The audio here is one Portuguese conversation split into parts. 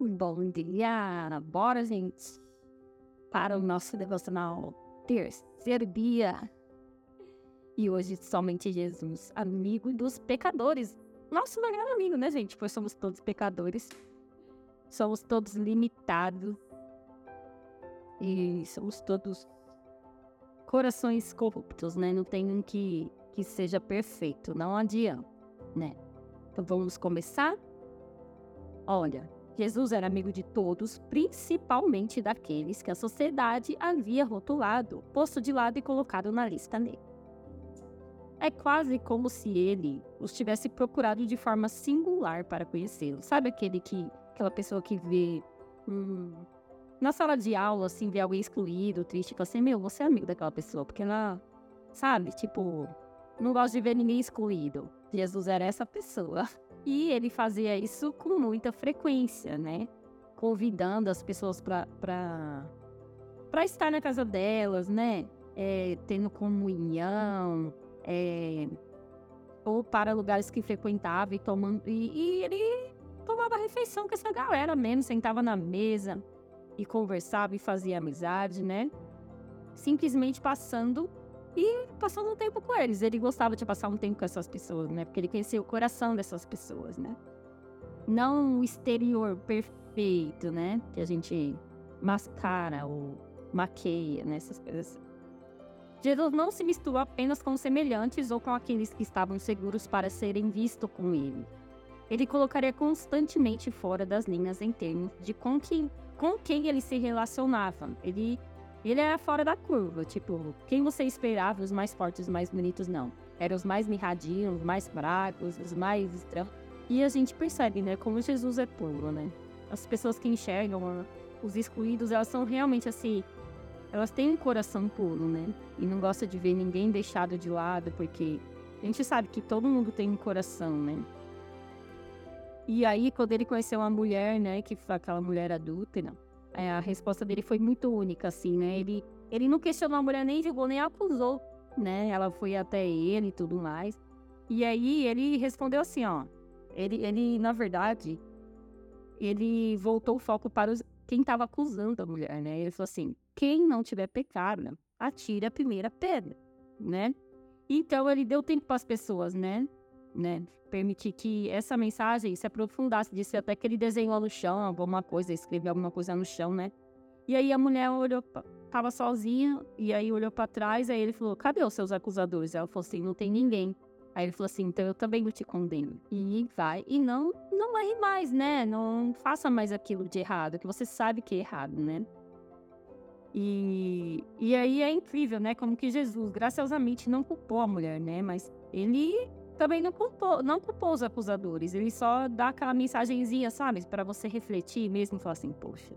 Bom dia! Bora, gente, para o nosso devocional terceiro dia. E hoje, somente Jesus, amigo dos pecadores. Nosso melhor amigo, né, gente? Pois somos todos pecadores. Somos todos limitados. E somos todos corações corruptos, né? Não tem um que, que seja perfeito. Não adianta, né? Então vamos começar? Olha, Jesus era amigo de todos, principalmente daqueles que a sociedade havia rotulado, posto de lado e colocado na lista negra. É quase como se ele os tivesse procurado de forma singular para conhecê-lo. Sabe aquele que aquela pessoa que vê hum, na sala de aula, assim, vê alguém excluído, triste, fala assim, meu, você é amigo daquela pessoa, porque ela, sabe, tipo, não gosta de ver ninguém excluído. Jesus era essa pessoa. E ele fazia isso com muita frequência, né? Convidando as pessoas para estar na casa delas, né? É, tendo comunhão, é, ou para lugares que frequentava e tomando. E, e ele tomava refeição com essa galera mesmo, sentava na mesa e conversava e fazia amizade, né? Simplesmente passando e passando um tempo com eles. Ele gostava de passar um tempo com essas pessoas, né? Porque ele conhecia o coração dessas pessoas, né? Não o exterior perfeito, né? Que a gente mascara ou maqueia, né? Essas coisas. Jesus não se misturou apenas com semelhantes ou com aqueles que estavam seguros para serem vistos com ele. Ele colocaria constantemente fora das linhas em termos de com quem, com quem ele se relacionava. Ele ele era fora da curva, tipo, quem você esperava, os mais fortes, os mais bonitos, não. Eram os mais mirradinhos, os mais fracos, os mais estranhos. E a gente percebe, né, como Jesus é puro, né? As pessoas que enxergam os excluídos, elas são realmente assim, elas têm um coração puro, né? E não gosta de ver ninguém deixado de lado, porque a gente sabe que todo mundo tem um coração, né? E aí, quando ele conheceu uma mulher, né, que foi aquela mulher adúltera, é, a resposta dele foi muito única, assim, né? Ele, ele não questionou a mulher, nem julgou, nem acusou, né? Ela foi até ele e tudo mais. E aí ele respondeu assim, ó. Ele, ele na verdade, ele voltou o foco para os, quem estava acusando a mulher, né? Ele falou assim: quem não tiver pecado, atire a primeira pedra, né? Então ele deu tempo para as pessoas, né? Né? Permitir que essa mensagem se aprofundasse, disse até que ele desenhou no chão alguma coisa, escreveu alguma coisa no chão, né? E aí a mulher olhou, tava sozinha, e aí olhou para trás, aí ele falou: Cadê os seus acusadores? Ela falou assim: Não tem ninguém. Aí ele falou assim: Então eu também não te condeno. E vai, e não, não erre mais, né? Não faça mais aquilo de errado, que você sabe que é errado, né? E, e aí é incrível, né? Como que Jesus, graciosamente, não culpou a mulher, né? Mas ele também não culpou, não culpou os acusadores. Ele só dá aquela mensagenzinha, sabe? para você refletir mesmo e falar assim, poxa,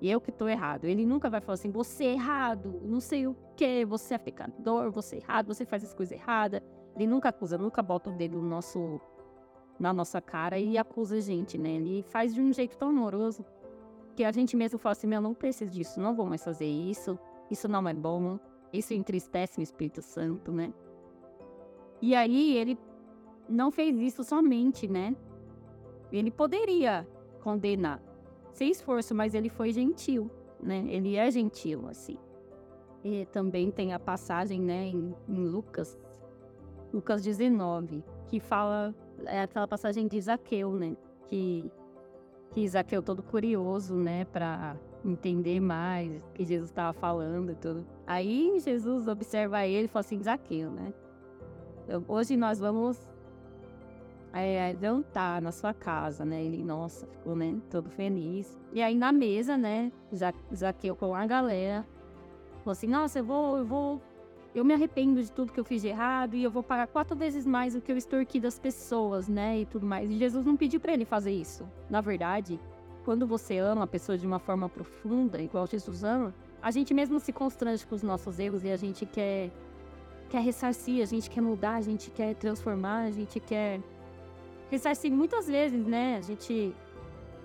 eu que tô errado. Ele nunca vai falar assim, você é errado, não sei o que, você é pecador, você é errado, você faz as coisas erradas. Ele nunca acusa, nunca bota o dedo no nosso, na nossa cara e acusa a gente, né? Ele faz de um jeito tão amoroso que a gente mesmo fala assim, meu, não preciso disso, não vou mais fazer isso, isso não é bom, isso entristece o Espírito Santo, né? E aí ele não fez isso somente, né? Ele poderia condenar sem esforço, mas ele foi gentil, né? Ele é gentil, assim. E também tem a passagem, né, em, em Lucas, Lucas 19, que fala, é aquela passagem de Zaqueu, né? Que, que Zaqueu todo curioso, né, para entender mais o que Jesus estava falando e tudo. Aí Jesus observa ele e fala assim, Zaqueu, né? Hoje nós vamos é, jantar na sua casa, né? Ele, nossa, ficou, né, todo feliz. E aí na mesa, né, já, Zaqueu com a galera, falou assim, nossa, eu vou, eu vou, eu me arrependo de tudo que eu fiz de errado e eu vou pagar quatro vezes mais do que eu extorqui das pessoas, né, e tudo mais. E Jesus não pediu para ele fazer isso. Na verdade, quando você ama a pessoa de uma forma profunda, igual Jesus ama, a gente mesmo se constrange com os nossos erros e a gente quer quer ressarcir, a gente quer mudar, a gente quer transformar, a gente quer ressarcir muitas vezes, né? A gente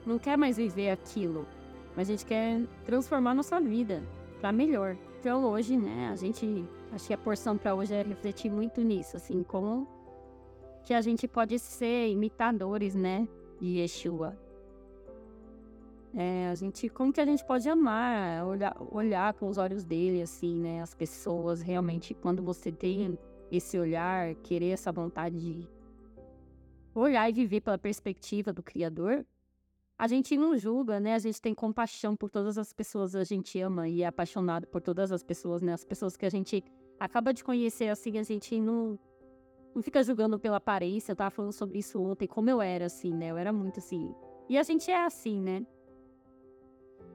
não quer mais viver aquilo, mas a gente quer transformar nossa vida para melhor. Então hoje, né, a gente acho que a porção para hoje é refletir muito nisso, assim, como que a gente pode ser imitadores, né, de Yeshua. É, a gente, como que a gente pode amar, olhar, olhar com os olhos dele, assim, né? As pessoas realmente, quando você tem esse olhar, querer essa vontade de olhar e viver pela perspectiva do Criador, a gente não julga, né? A gente tem compaixão por todas as pessoas a gente ama e é apaixonado por todas as pessoas, né? As pessoas que a gente acaba de conhecer, assim, a gente não, não fica julgando pela aparência. Eu tava falando sobre isso ontem, como eu era, assim, né? Eu era muito assim. E a gente é assim, né?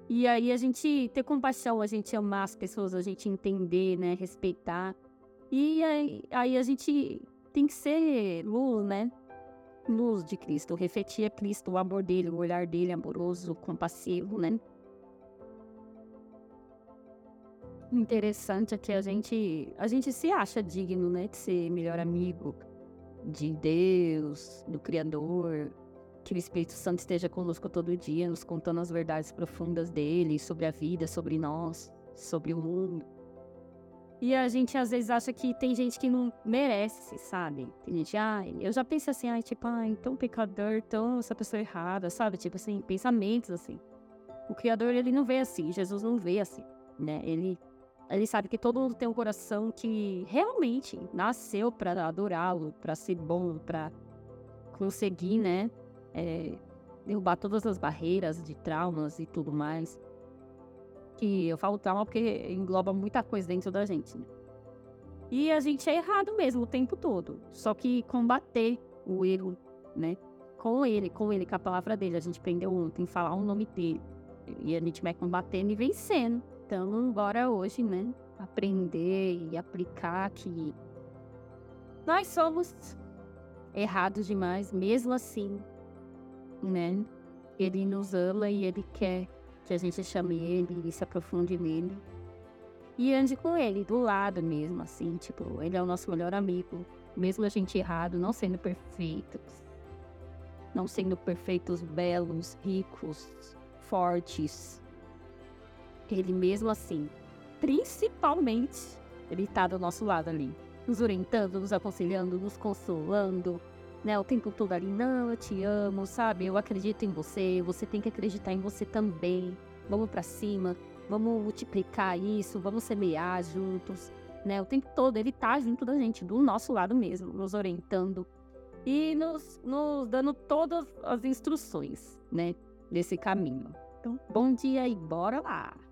E aí a gente ter compaixão, a gente amar as pessoas, a gente entender, né? Respeitar. E aí, aí a gente tem que ser luz, né? Luz de Cristo, refletir a Cristo, o amor dele, o olhar dele amoroso, compassivo, né? Interessante é que a gente, a gente se acha digno, né, de ser melhor amigo de Deus, do Criador, que o Espírito Santo esteja conosco todo dia, nos contando as verdades profundas dele, sobre a vida, sobre nós, sobre o mundo. E a gente às vezes acha que tem gente que não merece, sabe? Tem gente, ai, eu já penso assim, ai, tipo, ai, tão pecador, tão essa pessoa errada, sabe? Tipo assim, pensamentos assim. O Criador, ele não vê assim, Jesus não vê assim, né? Ele, ele sabe que todo mundo tem um coração que realmente nasceu para adorá-lo, para ser bom, para conseguir, né? É, derrubar todas as barreiras de traumas e tudo mais. Que eu falo trauma porque engloba muita coisa dentro da gente, né? E a gente é errado mesmo o tempo todo. Só que combater o erro, né? Com ele, com ele, com a palavra dele. A gente aprendeu ontem, falar o nome dele. E a gente vai combatendo e vencendo. Então, bora hoje, né? Aprender e aplicar que nós somos errados demais, mesmo assim né? Ele nos ama e ele quer que a gente chame ele e se aprofunde nele. E ande com ele, do lado mesmo, assim, tipo, ele é o nosso melhor amigo, mesmo a gente errado, não sendo perfeitos. Não sendo perfeitos, belos, ricos, fortes. Ele mesmo assim, principalmente, ele tá do nosso lado ali, nos orientando, nos aconselhando, nos consolando, né, o tempo todo ali, não, eu te amo, sabe? Eu acredito em você, você tem que acreditar em você também. Vamos para cima, vamos multiplicar isso, vamos semear juntos, né? O tempo todo ele tá junto da gente, do nosso lado mesmo, nos orientando e nos, nos dando todas as instruções, né, desse caminho. Então, bom dia e bora lá!